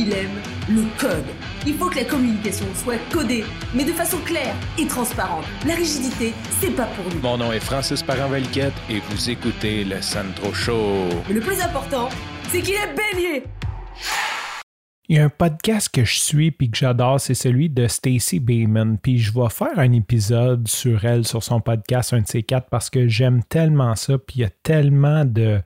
il aime le code. Il faut que la communication soit codée, mais de façon claire et transparente. La rigidité, c'est pas pour nous. Mon nom est Francis parent et vous écoutez le Sandro Show. Mais le plus important, c'est qu'il est bélier. Il y a un podcast que je suis puis que j'adore, c'est celui de Stacy Bayman. Puis je vais faire un épisode sur elle, sur son podcast, un de ces quatre, parce que j'aime tellement ça. Puis il y a tellement de.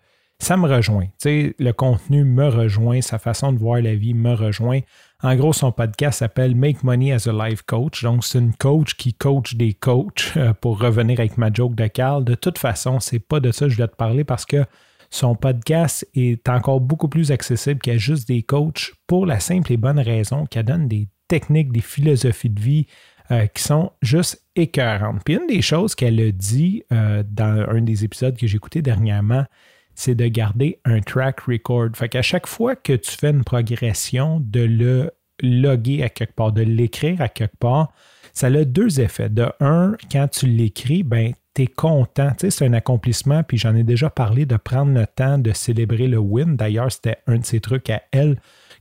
Ça me rejoint. Tu sais, le contenu me rejoint, sa façon de voir la vie me rejoint. En gros, son podcast s'appelle Make Money as a Life Coach. Donc, c'est une coach qui coach des coachs. Euh, pour revenir avec ma joke de Carl, de toute façon, c'est pas de ça que je dois te parler parce que son podcast est encore beaucoup plus accessible qu'à juste des coachs pour la simple et bonne raison qu'elle donne des techniques, des philosophies de vie euh, qui sont juste écœurantes. Puis une des choses qu'elle a dit euh, dans un des épisodes que j'ai écouté dernièrement, c'est de garder un track record. Fait qu'à chaque fois que tu fais une progression, de le loguer à quelque part, de l'écrire à quelque part, ça a deux effets. De un, quand tu l'écris, ben, tu es content. C'est un accomplissement, puis j'en ai déjà parlé de prendre le temps de célébrer le win. D'ailleurs, c'était un de ces trucs à elle,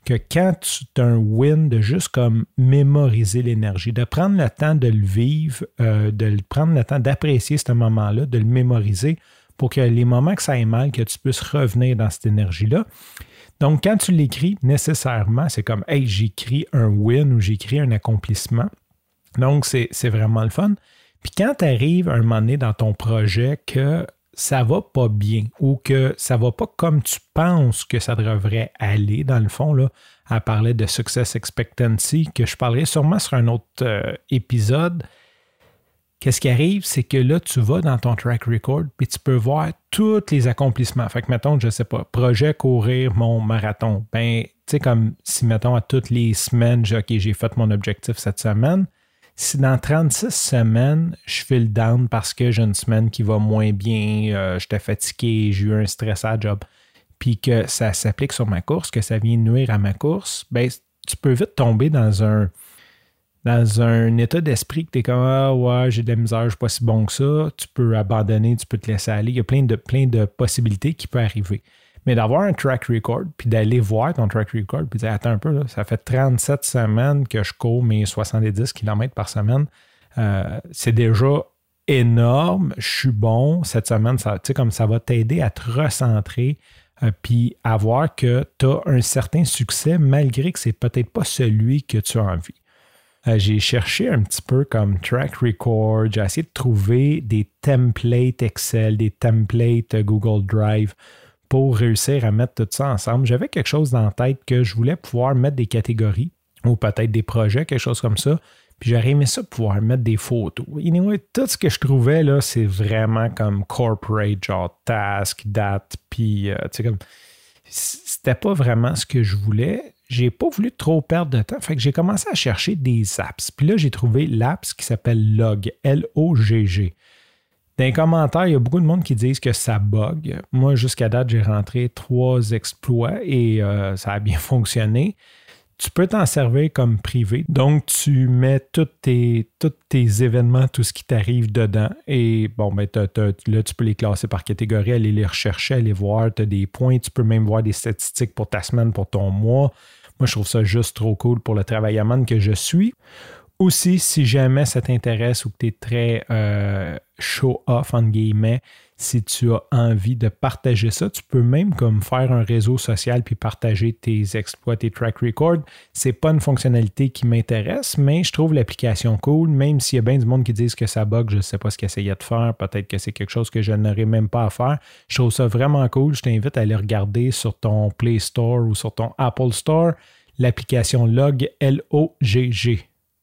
que quand tu as un win, de juste comme mémoriser l'énergie, de prendre le temps de le vivre, euh, de prendre le temps d'apprécier ce moment-là, de le mémoriser pour que les moments que ça aille mal, que tu puisses revenir dans cette énergie-là. Donc, quand tu l'écris, nécessairement, c'est comme, hey, j'écris un win ou j'écris un accomplissement. Donc, c'est vraiment le fun. Puis quand tu arrives un moment donné dans ton projet que ça va pas bien ou que ça va pas comme tu penses que ça devrait aller, dans le fond, là, à parler de success expectancy, que je parlerai sûrement sur un autre euh, épisode. Qu'est-ce qui arrive, c'est que là, tu vas dans ton track record, puis tu peux voir tous les accomplissements. Fait que, mettons, je sais pas, projet courir mon marathon. Ben, tu sais, comme si, mettons, à toutes les semaines, j'ai, OK, j'ai fait mon objectif cette semaine, si dans 36 semaines, je fais le down parce que j'ai une semaine qui va moins bien, euh, j'étais fatigué, j'ai eu un stress à job, puis que ça s'applique sur ma course, que ça vient nuire à ma course, ben, tu peux vite tomber dans un, dans un état d'esprit que tu es comme Ah ouais, j'ai de la misère, je suis pas si bon que ça. Tu peux abandonner, tu peux te laisser aller. Il y a plein de, plein de possibilités qui peuvent arriver. Mais d'avoir un track record, puis d'aller voir ton track record, puis dire Attends un peu, ça fait 37 semaines que je cours mes 70 km par semaine. Euh, c'est déjà énorme, je suis bon. Cette semaine, ça, comme ça va t'aider à te recentrer, euh, puis à voir que tu as un certain succès malgré que c'est peut-être pas celui que tu as envie. Euh, j'ai cherché un petit peu comme track record, j'ai essayé de trouver des templates Excel, des templates Google Drive pour réussir à mettre tout ça ensemble. J'avais quelque chose dans la tête que je voulais pouvoir mettre des catégories ou peut-être des projets, quelque chose comme ça. Puis j'aurais aimé ça pouvoir mettre des photos. Anyway, tout ce que je trouvais là, c'est vraiment comme corporate, genre task, date, puis euh, tu sais comme c'était pas vraiment ce que je voulais. J'ai pas voulu trop perdre de temps. Fait que j'ai commencé à chercher des apps. Puis là, j'ai trouvé l'apps qui s'appelle Log, L-O-G-G. Dans les commentaires, il y a beaucoup de monde qui disent que ça bug. Moi, jusqu'à date, j'ai rentré trois exploits et euh, ça a bien fonctionné. Tu peux t'en servir comme privé. Donc, tu mets tous tes, tes événements, tout ce qui t'arrive dedans. Et bon, ben, là, tu peux les classer par catégorie, aller les rechercher, aller voir. Tu as des points. Tu peux même voir des statistiques pour ta semaine, pour ton mois. Je trouve ça juste trop cool pour le travaillant que je suis. Aussi, si jamais ça t'intéresse ou que tu es très euh, show-off, entre guillemets, si tu as envie de partager ça, tu peux même comme faire un réseau social puis partager tes exploits, tes track records. C'est pas une fonctionnalité qui m'intéresse, mais je trouve l'application cool, même s'il y a bien du monde qui disent que ça bug, je ne sais pas ce qu'ils essayaient de faire, peut-être que c'est quelque chose que je n'aurais même pas à faire. Je trouve ça vraiment cool. Je t'invite à aller regarder sur ton Play Store ou sur ton Apple Store l'application Log L-O-G-G.